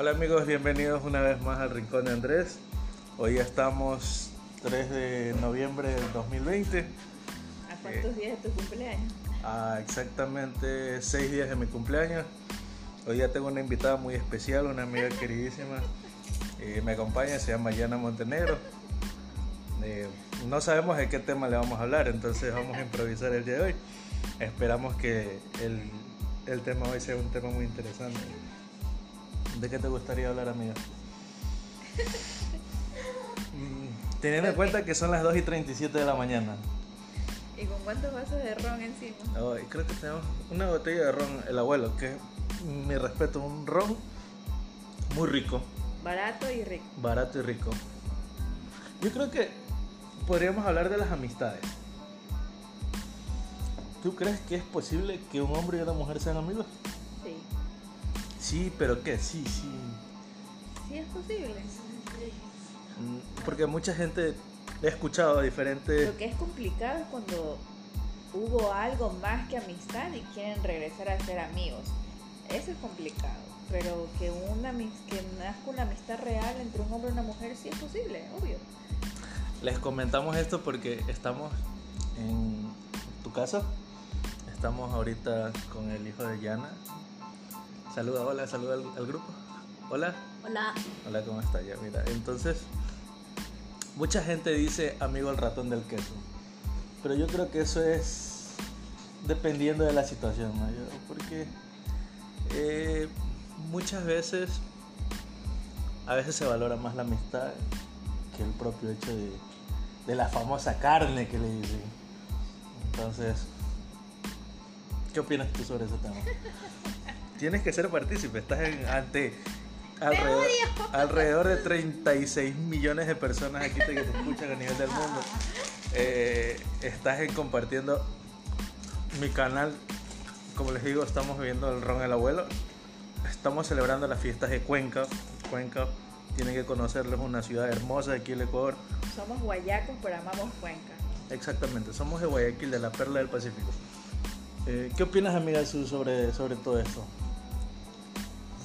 Hola amigos, bienvenidos una vez más al Rincón de Andrés. Hoy ya estamos 3 de noviembre del 2020. ¿A cuántos días de tu cumpleaños? A exactamente 6 días de mi cumpleaños. Hoy ya tengo una invitada muy especial, una amiga queridísima. Eh, me acompaña, se llama Yana Montenegro. Eh, no sabemos de qué tema le vamos a hablar, entonces vamos a improvisar el día de hoy. Esperamos que el, el tema hoy sea un tema muy interesante. ¿De qué te gustaría hablar, amiga? Mm, Teniendo en cuenta que son las 2 y 37 de la mañana. ¿Y con cuántos vasos de ron encima? Creo que tenemos una botella de ron, el abuelo, que mi respeto, un ron muy rico, Barato y rico. barato y rico. Yo creo que podríamos hablar de las amistades. ¿Tú crees que es posible que un hombre y una mujer sean amigos? Sí. Pero ¿qué? Sí, sí. Sí es posible. Mm, Porque mucha gente he escuchado diferentes... Lo que es complicado es cuando hubo algo más que amistad y quieren regresar a ser amigos. Eso es complicado. Pero que una que nazca una amistad real entre un hombre y una mujer sí es posible, obvio. Les comentamos esto porque estamos en tu casa. Estamos ahorita con el hijo de Yana. Saluda, hola, saluda al, al grupo. Hola, Hola. hola, ¿cómo está? Ya, mira, entonces, mucha gente dice amigo el ratón del queso. Pero yo creo que eso es dependiendo de la situación, ¿no? Yo- porque eh, muchas veces, a veces se valora más la amistad que el propio hecho de, de la famosa carne que le dicen. Entonces, ¿qué opinas tú sobre ese tema? Tienes que ser partícipe, estás en- ante alrededor, alrededor de 36 millones de personas aquí que te escuchan a nivel del mundo. Eh, estás en compartiendo mi canal. Como les digo, estamos viviendo el ron el abuelo. Estamos celebrando las fiestas de Cuenca. Cuenca tienen que conocerlo, es una ciudad hermosa aquí en el Ecuador. Somos guayacos, pero amamos Cuenca. Exactamente, somos de Guayaquil, de la perla del Pacífico. Eh, ¿Qué opinas, amiga, sobre, sobre todo esto?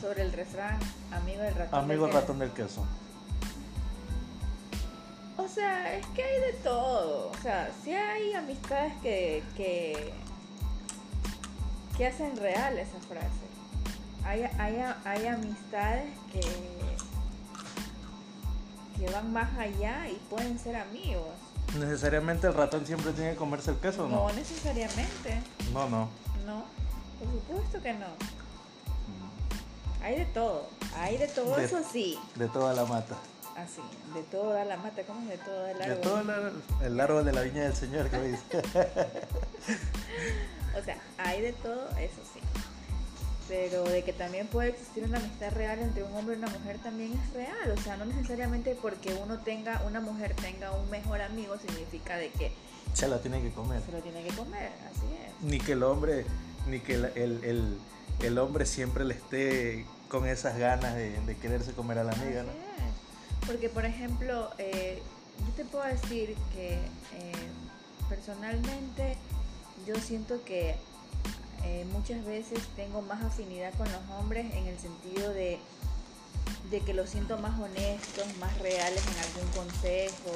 Sobre el refrán, amigo del ratón. Amigo del queso. ratón del queso. O sea, es que hay de todo. O sea, sí hay amistades que, que, que hacen real esa frase. Hay, hay, hay amistades que, que van más allá y pueden ser amigos. ¿Necesariamente el ratón siempre tiene que comerse el queso No no? necesariamente, No, no. no. Por supuesto que no. Hay de todo. Hay de todo, De- eso sí. De toda la mata. Así, de todo da la mata, ¿cómo es de todo el De árbol? todo el, el árbol de la viña del Señor, que dice. O sea, hay de todo, eso sí. Pero de que también puede existir una amistad real entre un hombre y una mujer también es real. O sea, no necesariamente porque uno tenga, una mujer tenga un mejor amigo significa de que Se la tiene que comer. se lo tiene que comer. Así es. Ni que el hombre, ni que el, el, el- el hombre siempre le esté con esas ganas de, de quererse comer a la amiga, Así ¿no? es. Porque, por ejemplo, eh, yo te puedo decir que eh, personalmente yo siento que eh, muchas veces tengo más afinidad con los hombres en el sentido de, de que los siento más honestos, más reales en algún consejo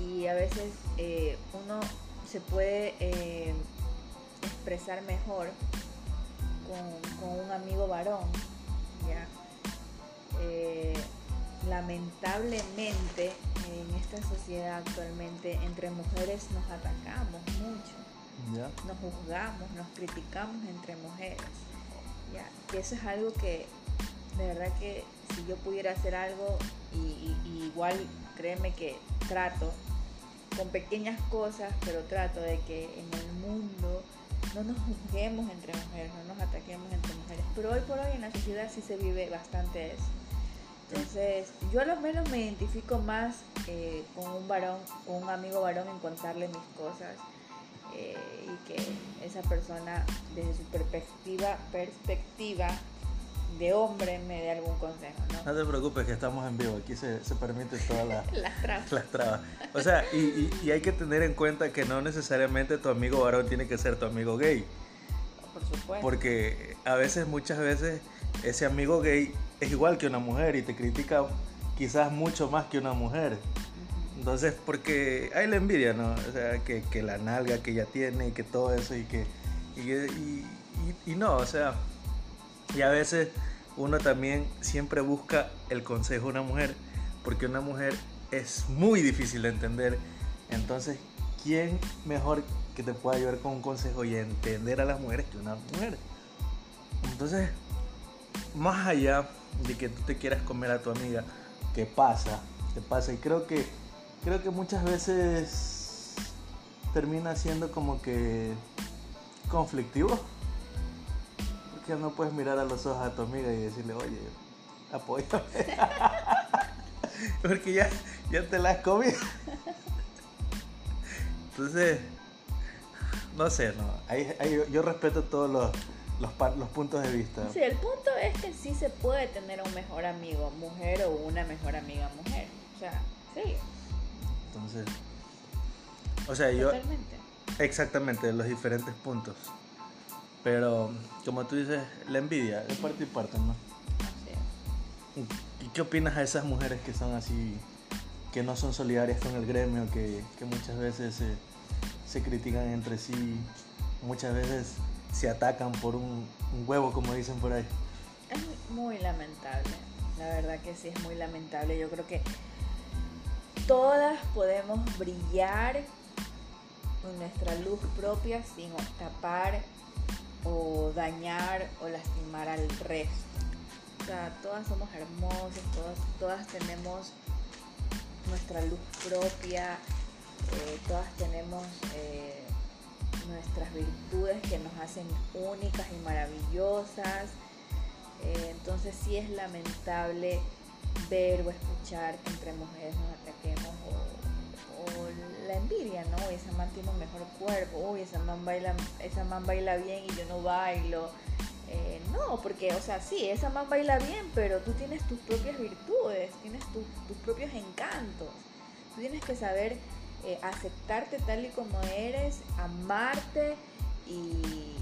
y a veces eh, uno se puede eh, expresar mejor con, con un amigo varón. Eh, lamentablemente en esta sociedad actualmente entre mujeres nos atacamos mucho, nos juzgamos, nos criticamos entre mujeres. Ya, que eso es algo que de verdad que si yo pudiera hacer algo y, y- y igual créeme que trato con pequeñas cosas, pero trato de que en el mundo no nos juzguemos entre mujeres, no nos ataquemos entre mujeres. Pero hoy por hoy en la sociedad sí se vive bastante eso. Entonces, yo a lo menos me identifico más eh, con un varón, con un amigo varón en contarle mis cosas eh, y que esa persona desde su perspectiva, perspectiva de hombre me dé algún consejo, ¿no? No te preocupes que estamos en vivo, aquí se, se permite todas las, Las trabas. las trabas. O sea, y, y- y hay que tener en cuenta que no necesariamente tu amigo varón tiene que ser tu amigo gay. Por supuesto. Porque a veces, muchas veces, ese amigo gay es igual que una mujer y te critica quizás mucho más que una mujer. Entonces, porque hay la envidia, ¿no? O sea, que, que la nalga que ella tiene y que todo eso y que... Y, y no, o sea, y a veces uno también siempre busca el consejo de una mujer, porque una mujer es muy difícil de entender. Entonces, ¿quién mejor que te pueda ayudar con un consejo y entender a las mujeres que una mujer? Entonces, más allá de que tú te quieras comer a tu amiga, ¿qué pasa? ¿Qué pasa? Y creo que, creo que muchas veces termina siendo como que conflictivo que no puedes mirar a los ojos a tu amiga y decirle, oye, apóyame. Porque ya, ya te la has comido. Entonces, no sé, no. yo respeto todos los, los, los, puntos de vista. Sí, el punto es que sí se puede tener un mejor amigo mujer o una mejor amiga mujer. O sea, sí. Entonces, o sea, yo... Exactamente, los diferentes puntos. Pero, como tú dices, la envidia, de parte y parte, ¿no? ¿Y qué opinas a esas mujeres que son así, que no son solidarias con el gremio, que, muchas veces se, critican entre sí, muchas veces se atacan por un, huevo, como dicen por ahí? Es muy lamentable, la verdad que sí es muy lamentable. Yo creo que todas podemos brillar con nuestra luz propia sin tapar o dañar o lastimar al resto. O sea, todas somos hermosas, todas, todas tenemos nuestra luz propia, eh, todas tenemos eh, nuestras virtudes que nos hacen únicas y maravillosas. Eh, entonces sí es lamentable ver o escuchar que entre mujeres nos ataquemos la envidia, ¿no? Esa man tiene un mejor cuerpo, uy, esa man baila, esa man baila bien y yo no bailo. Eh, no, porque, o sea, sí, esa man baila bien, pero tú tienes tus propias virtudes, tienes tus propios encantos. Tú tienes que saber eh, aceptarte tal y como eres, amarte y,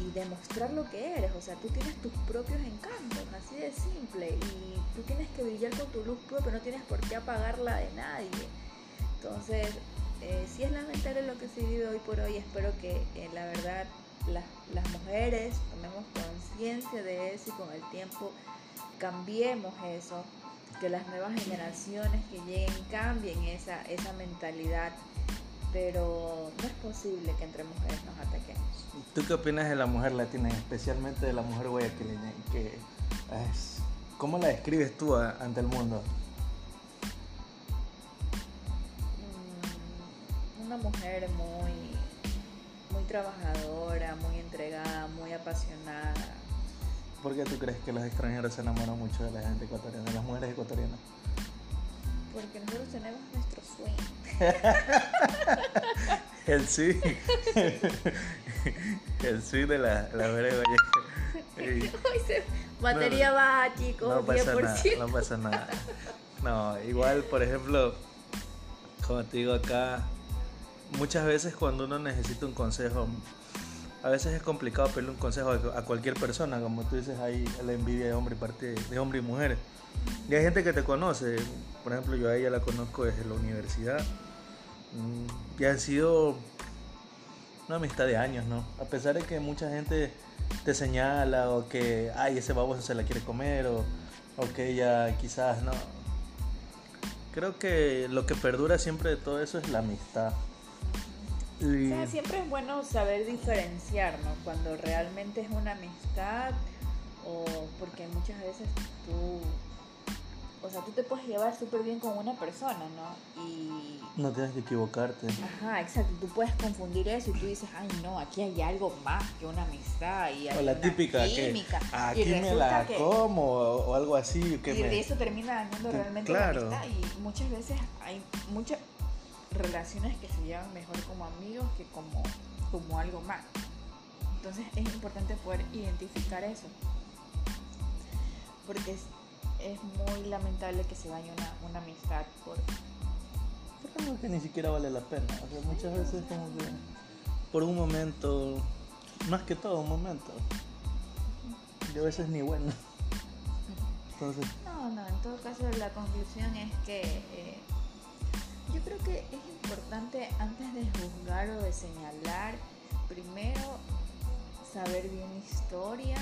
y, demostrar lo que eres. O sea, tú tienes tus propios encantos, así de simple. Y tú tienes que brillar con tu luz propia, no tienes por qué apagarla de nadie. Entonces, eh, si es lamentable lo que se vive hoy por hoy. Espero que eh, la verdad las mujeres tomemos conciencia de eso y con el tiempo cambiemos eso, que las nuevas generaciones que lleguen cambien esa, esa mentalidad. Pero no es posible que entre mujeres nos ataquemos. ¿Tú qué opinas de la mujer latina, especialmente de la mujer guayaquileña? Que ¿Cómo la describes tú ante el mundo? Mujer muy, muy trabajadora, muy entregada, muy apasionada. ¿Por qué tú crees que los extranjeros se enamoran mucho de la gente ecuatoriana, de las mujeres ecuatorianas? Porque nosotros tenemos nuestro swing. el swing. el swing de la, la mujer Batería no, baja, chicos. No pasa nada, no pasa nada. No, igual, por ejemplo, como te digo acá, muchas veces cuando uno necesita un consejo, a veces es complicado pedirle un consejo a cualquier persona, como tú dices, hay la envidia de hombre y parte de hombre y mujer. Y hay gente que te conoce, por ejemplo, yo a ella la conozco desde la universidad mm, y ha sido una amistad de años, ¿no? A pesar de que mucha gente te señala o que, ay, ese baboso se la quiere comer o, o que ella quizás no. Creo que lo que perdura siempre de todo eso es la amistad siempre es bueno saber diferenciar, ¿no? Cuando realmente es una amistad o porque muchas veces tú, o sea, tú te puedes llevar súper bien con una persona, ¿no? Y... No tienes que equivocarte. Ajá, exacto. Tú puedes confundir eso y tú dices, ay, no, aquí hay algo más que una amistad. Y hay o la típica química. que aquí me la como o, algo así. Que y eso termina dañando realmente la amistad. Y muchas veces hay muchas relaciones que se llevan mejor como amigos que como, como algo más. Entonces es importante poder identificar eso. Porque es, es muy lamentable que se dañe una, una amistad por... Algo que ni siquiera vale la pena. O sea, muchas veces como que por un momento, más que todo un momento. Y a veces ni bueno. Entonces, No, no, en todo caso la conclusión es que eh, yo creo que es importante antes de juzgar o de señalar, primero saber bien la historia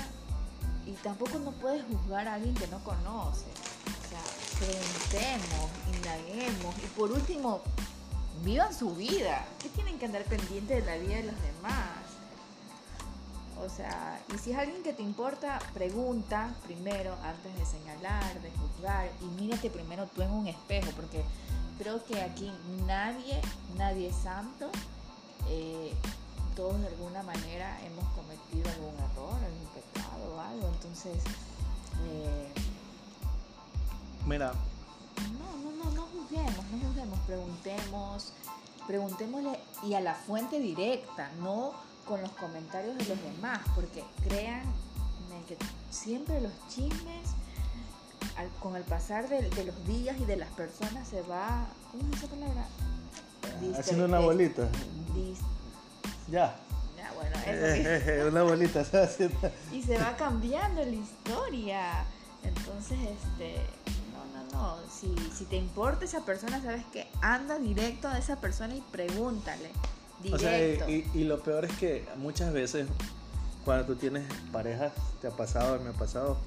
y tampoco no puedes juzgar a alguien que no conoce. O sea, preguntemos, indaguemos y por último, vivan su vida. ¿Qué tienen que andar pendientes de la vida de los demás? O sea, y si es alguien que te importa, pregunta primero antes de señalar, de juzgar y mírate primero tú en un espejo, porque creo que aquí nadie, nadie es santo. Eh, todos de alguna manera hemos cometido algún error, algún pecado o algo. Entonces, eh, mira, no, no, no, no juzguemos, no juzguemos, preguntemos, preguntémosle y a la fuente directa, no con los comentarios de los demás, porque crean que siempre los chismes al- con el pasar de, de los días y de las personas se va, ¿cómo es esa palabra? Haciendo una bolita. Ya. ya, bueno, eso sí. una bolita se va haciendo. y se va cambiando la historia. Entonces, este, no, no, no. Si, si te importa esa persona, sabes que anda directo a esa persona y pregúntale. O sea, Directo. y, y lo peor es que muchas veces cuando tú tienes parejas, te ha pasado, me ha pasado,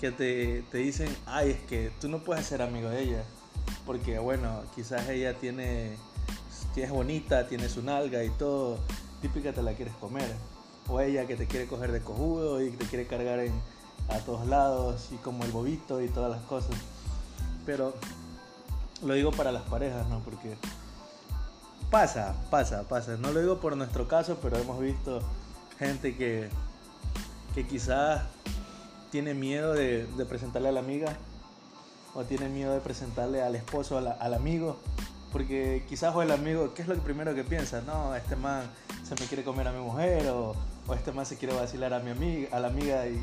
que te, te dicen, ay, es que tú no puedes ser amigo de ella, porque bueno, quizás ella tiene, es bonita, tiene su nalga y todo, típica te la quieres comer, o ella que te quiere coger de cojudo y te quiere cargar en, a todos lados y como el bobito y todas las cosas. Pero lo digo para las parejas, ¿no? Porque pasa, pasa, pasa. No lo digo por nuestro caso, pero hemos visto gente que, que quizás tiene miedo de, presentarle a la amiga o tiene miedo de presentarle al esposo, al amigo. Porque quizás o el amigo, ¿qué es lo primero que piensa? No, este man se me quiere comer a mi mujer o, este man se quiere vacilar a mi amiga, a la amiga y,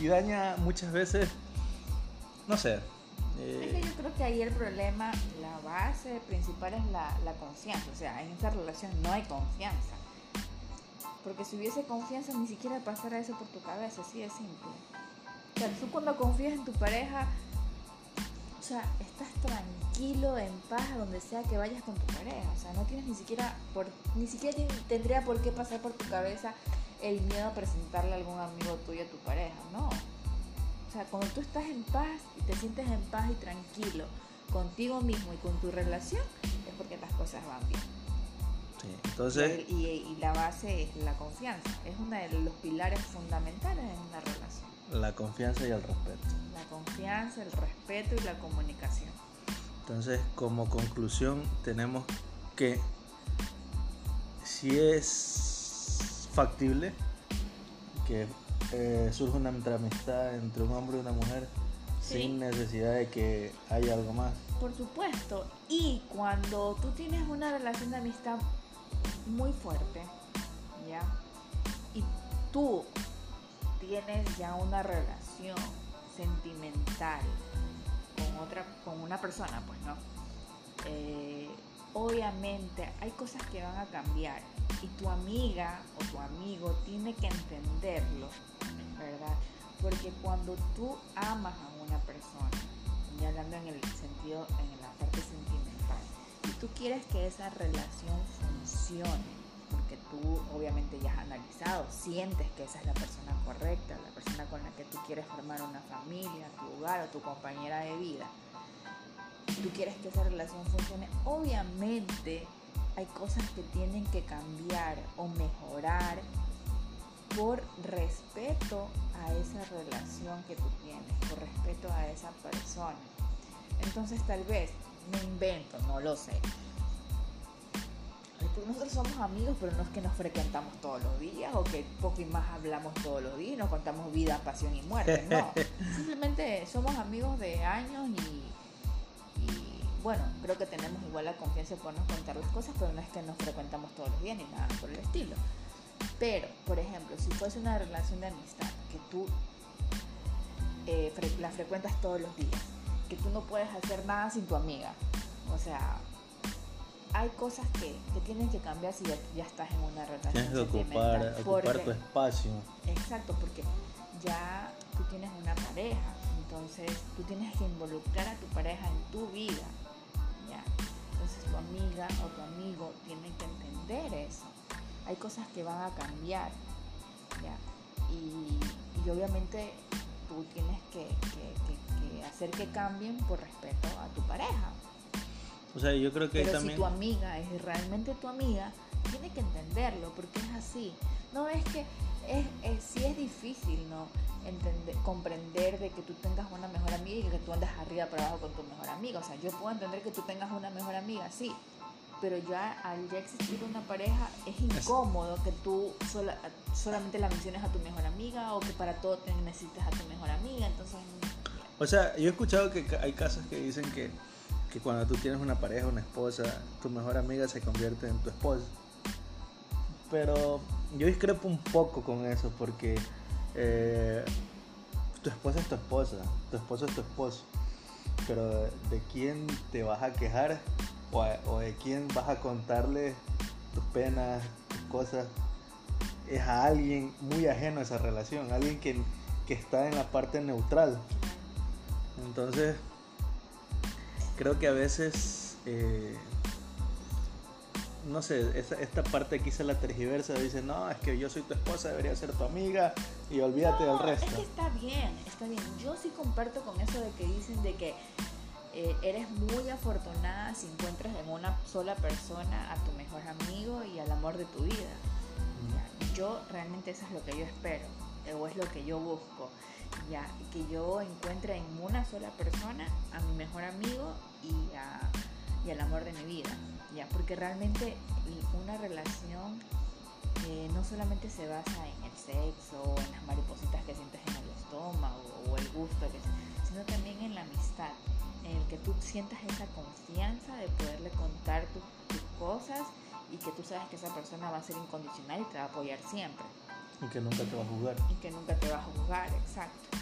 y daña muchas veces, no sé. eh, Es que yo creo que ahí el problema, la base principal es la, la confianza. O sea, en esa relación no hay confianza. Porque si hubiese confianza, ni siquiera pasara eso por tu cabeza, así de simple. O sea, tú cuando confías en tu pareja, o sea, estás tranquilo, en paz, donde sea que vayas con tu pareja. O sea, no tienes ni siquiera, ni siquiera tendría por qué pasar por tu cabeza el miedo a presentarle a algún amigo tuyo a tu pareja, ¿no? O sea, cuando tú estás en paz y te sientes en paz y tranquilo contigo mismo y con tu relación, es porque las cosas van bien. Sí, Entonces, y, y- y la base es la confianza. Es uno de los pilares fundamentales en una relación. la confianza y el respeto. La confianza, el respeto y la comunicación. Entonces, como conclusión, tenemos que si es factible que eh, surja una amistad entre un hombre y una mujer Sí. sin necesidad de que haya algo más. Por supuesto. Y cuando tú tienes una relación de amistad muy fuerte, ¿ya? Y tú tienes ya una relación sentimental con otra, con una persona, pues no. Eh, obviamente hay cosas que van a cambiar y tu amiga o tu amigo tiene que entenderlo, ¿verdad? Porque cuando tú amas a una persona, y hablando en el sentido, en la parte sentimental, y tú quieres que esa relación porque tú obviamente ya has analizado, sientes que esa es la persona correcta, la persona con la que tú quieres formar una familia, tu hogar o tu compañera de vida, tú quieres que esa relación funcione, obviamente hay cosas que tienen que cambiar o mejorar por respeto a esa relación que tú tienes, por respeto a esa persona. Entonces tal vez, me invento, no lo sé. Nosotros somos amigos, pero no es que nos frecuentamos todos los días o que poco y más hablamos todos los días, nos contamos vida, pasión y muerte, no. Simplemente somos amigos de años y, y, bueno, creo que tenemos igual la confianza de podernos contar las cosas, pero no es que nos frecuentamos todos los días ni nada por el estilo. Pero, por ejemplo, si fuese una relación de amistad que tú eh, fre- la frecuentas todos los días, que tú no puedes hacer nada sin tu amiga, o sea, hay cosas que, que tienen que cambiar si ya, ya estás en una relación Tienes que ocupar, ocupar tu espacio. Exacto, porque ya tú tienes una pareja, entonces tú tienes que involucrar a tu pareja en tu vida, ¿ya? Entonces tu amiga o tu amigo tiene que entender eso. Hay cosas que van a cambiar, ¿ya? Y, y obviamente tú tienes que, que, que, hacer que cambien por respeto a tu pareja. O sea, yo creo que Pero también... si tu amiga es realmente tu amiga, tiene que entenderlo, porque es así. No es que es, es sí es difícil, ¿no? Entender, comprender de que tú tengas una mejor amiga y que tú andas arriba para abajo con tu mejor amiga. O sea, yo puedo entender que tú tengas una mejor amiga, sí. Pero ya al ya existir una pareja es incómodo que tú sola, solamente la menciones a tu mejor amiga o que para todo te necesitas a tu mejor amiga. Entonces, O sea, yo he escuchado que hay casos que dicen que, que cuando tú tienes una pareja, una esposa, tu mejor amiga se convierte en tu esposa. Pero yo discrepo un poco con eso porque eh, tu esposa es tu esposa, tu esposo es tu esposo. Pero de quién te vas a quejar o, o de quién vas a contarle tus penas, tus cosas, es a alguien muy ajeno a esa relación, alguien que, que está en la parte neutral. Entonces, creo que a veces, eh, no sé, esta, esta parte aquí se la tergiversa, dice, no, es que yo soy tu esposa, debería ser tu amiga y olvídate No, del resto. Es que está bien, está bien. Yo sí comparto con eso de que dicen de que eh, eres muy afortunada si encuentras en una sola persona a tu mejor amigo y al amor de tu vida. Yo realmente eso es lo que yo espero, o es lo que yo busco. Ya, que yo encuentre en una sola persona a mi mejor amigo y, a- al amor de mi vida. Ya, porque realmente una relación eh, no solamente se basa en el sexo o en las maripositas que sientes en el estómago o el gusto, sino también en la amistad, en el que tú sientas esa confianza de poderle contar tus cosas y que tú sabes que esa persona va a ser incondicional y te va a apoyar siempre Y que nunca te va a jugar. y que nunca te va a juzgar, exacto.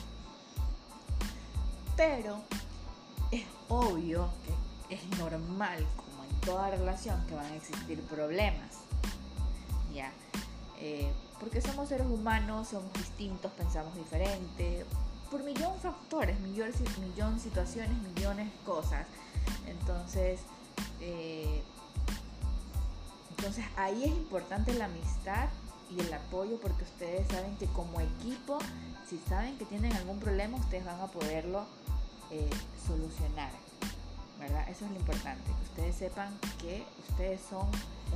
Pero es obvio que es normal, como en toda relación, que van a existir problemas. ¿Ya? Eh, porque somos seres humanos, somos distintos, pensamos diferente, por millón factores, millón, millón situaciones, millones cosas. Entonces, eh, entonces ahí es importante la amistad y el apoyo porque ustedes saben que como equipo, si saben que tienen algún problema, ustedes van a poderlo eh, solucionar. ¿Verdad? Eso es lo importante, que ustedes sepan que ustedes son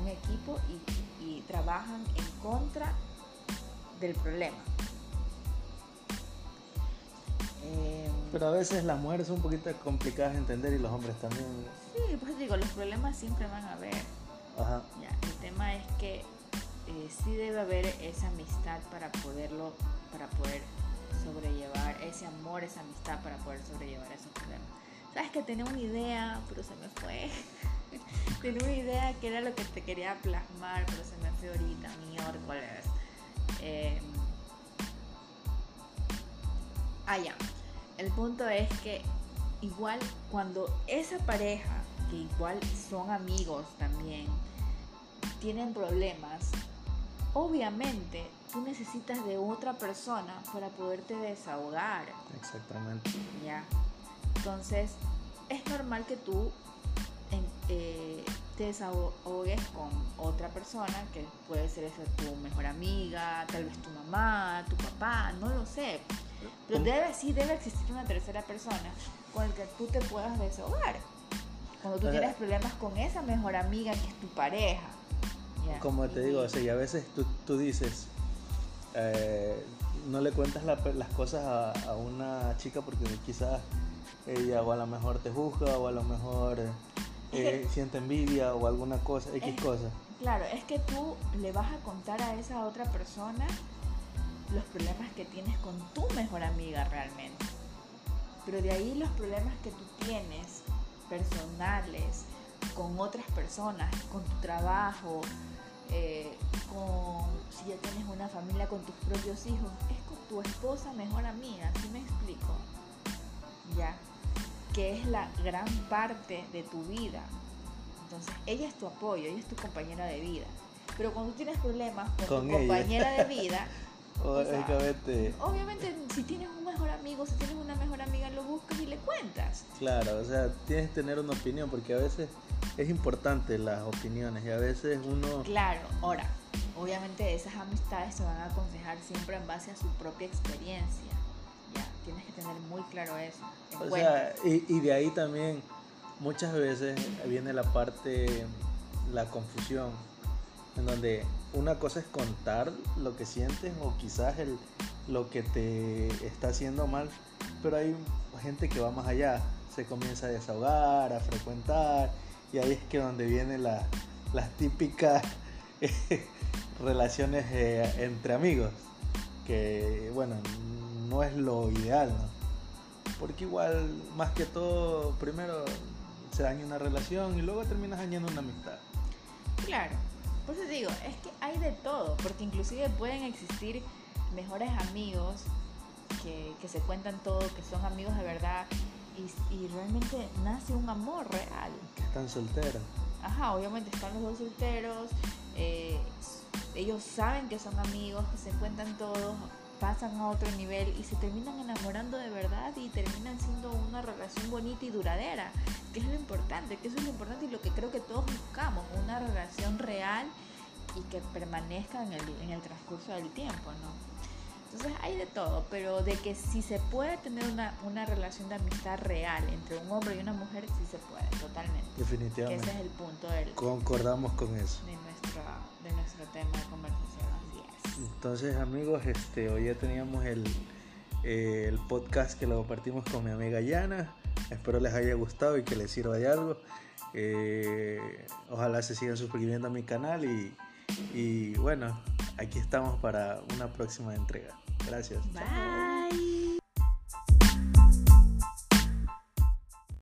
un equipo y, y trabajan en contra del problema. Eh, Pero a veces las mujeres son un poquito complicadas de entender y los hombres también. sí, pues digo, los problemas siempre van a haber. Ajá. Ya, el tema es que eh, sí debe haber esa amistad para poderlo, para poder sobrellevar ese amor, esa amistad para poder sobrellevar esos problemas. Sabes que tenía una idea, pero se me fue. tenía una idea que era lo que te quería plasmar, pero se me fue ahorita, miércoles. Eh, ah, ya. El punto es que igual cuando esa pareja, que igual son amigos también, tienen problemas, obviamente tú necesitas de otra persona para poderte desahogar, Exactamente. ¿ya? Entonces, es normal que tú en- eh, te desahogues con otra persona, que puede ser esa tu mejor amiga, tal vez tu mamá, tu papá, no lo sé. Pero debe, sí debe existir una tercera persona con la que tú te puedas desahogar. Cuando tú tienes problemas con esa mejor amiga que es tu pareja. Como te digo, o sea, y a veces tú, tú dices, eh, no le cuentas la- las cosas a, a una chica porque quizás ella o a lo mejor te juzga o a lo mejor eh, Es siente envidia o alguna cosa, X Es- cosa. Claro, es que tú le vas a contar a esa otra persona los problemas que tienes con tu mejor amiga realmente. Pero de ahí los problemas que tú tienes personales, con otras personas, con tu trabajo, eh, con si ya tienes una familia con tus propios hijos, es con tu esposa mejor amiga, ¿sí me explico? Ya, que es la gran parte de tu vida. Entonces, ella es tu apoyo, ella es tu compañera de vida. Pero cuando tienes problemas con, Con tu ella. compañera de vida, O, sea, obviamente si tienes un mejor amigo, si tienes una mejor amiga, lo buscas y le cuentas. Claro, o sea, tienes que tener una opinión porque a veces es importante las opiniones y a veces uno... Claro, ahora, obviamente esas amistades se van a aconsejar siempre en base a su propia experiencia. Ya, tienes que tener muy claro eso. O sea, y, y de ahí también muchas veces viene la parte, la confusión, en donde una cosa es contar lo que sientes o quizás el, lo que te está haciendo mal, pero hay gente que va más allá, se comienza a desahogar, a frecuentar, y ahí es que donde vienen las típicas relaciones eh, entre amigos, que bueno, no es lo ideal, ¿no? Porque igual, más que todo, primero se daña una relación y luego terminas dañando una amistad. Claro, por eso digo, es que hay de todo, porque inclusive pueden existir mejores amigos que, que se cuentan todo, que son amigos de verdad y, y, realmente nace un amor real. Que están solteros. Ajá, obviamente están los dos solteros, eh, ellos saben que son amigos, que se cuentan todos, pasan a otro nivel y se terminan enamorando de verdad y terminan siendo una relación bonita y duradera, que es lo importante, que eso es lo importante y lo que creo que todos buscamos, una relación real y que permanezca en el, en el transcurso del tiempo, ¿no? Entonces hay de todo, pero de que si se puede tener una, una relación de amistad real entre un hombre y una mujer, sí se puede, totalmente. Definitivamente. ese es el punto del... Concordamos con eso. De nuestro, de nuestro tema de conversación. Entonces amigos, este, hoy ya teníamos el, el podcast que lo compartimos con mi amiga Yana. Espero les haya gustado y que les sirva de algo. Eh, ojalá se sigan suscribiendo a mi canal y, y bueno, aquí estamos para una próxima entrega. Gracias. Bye.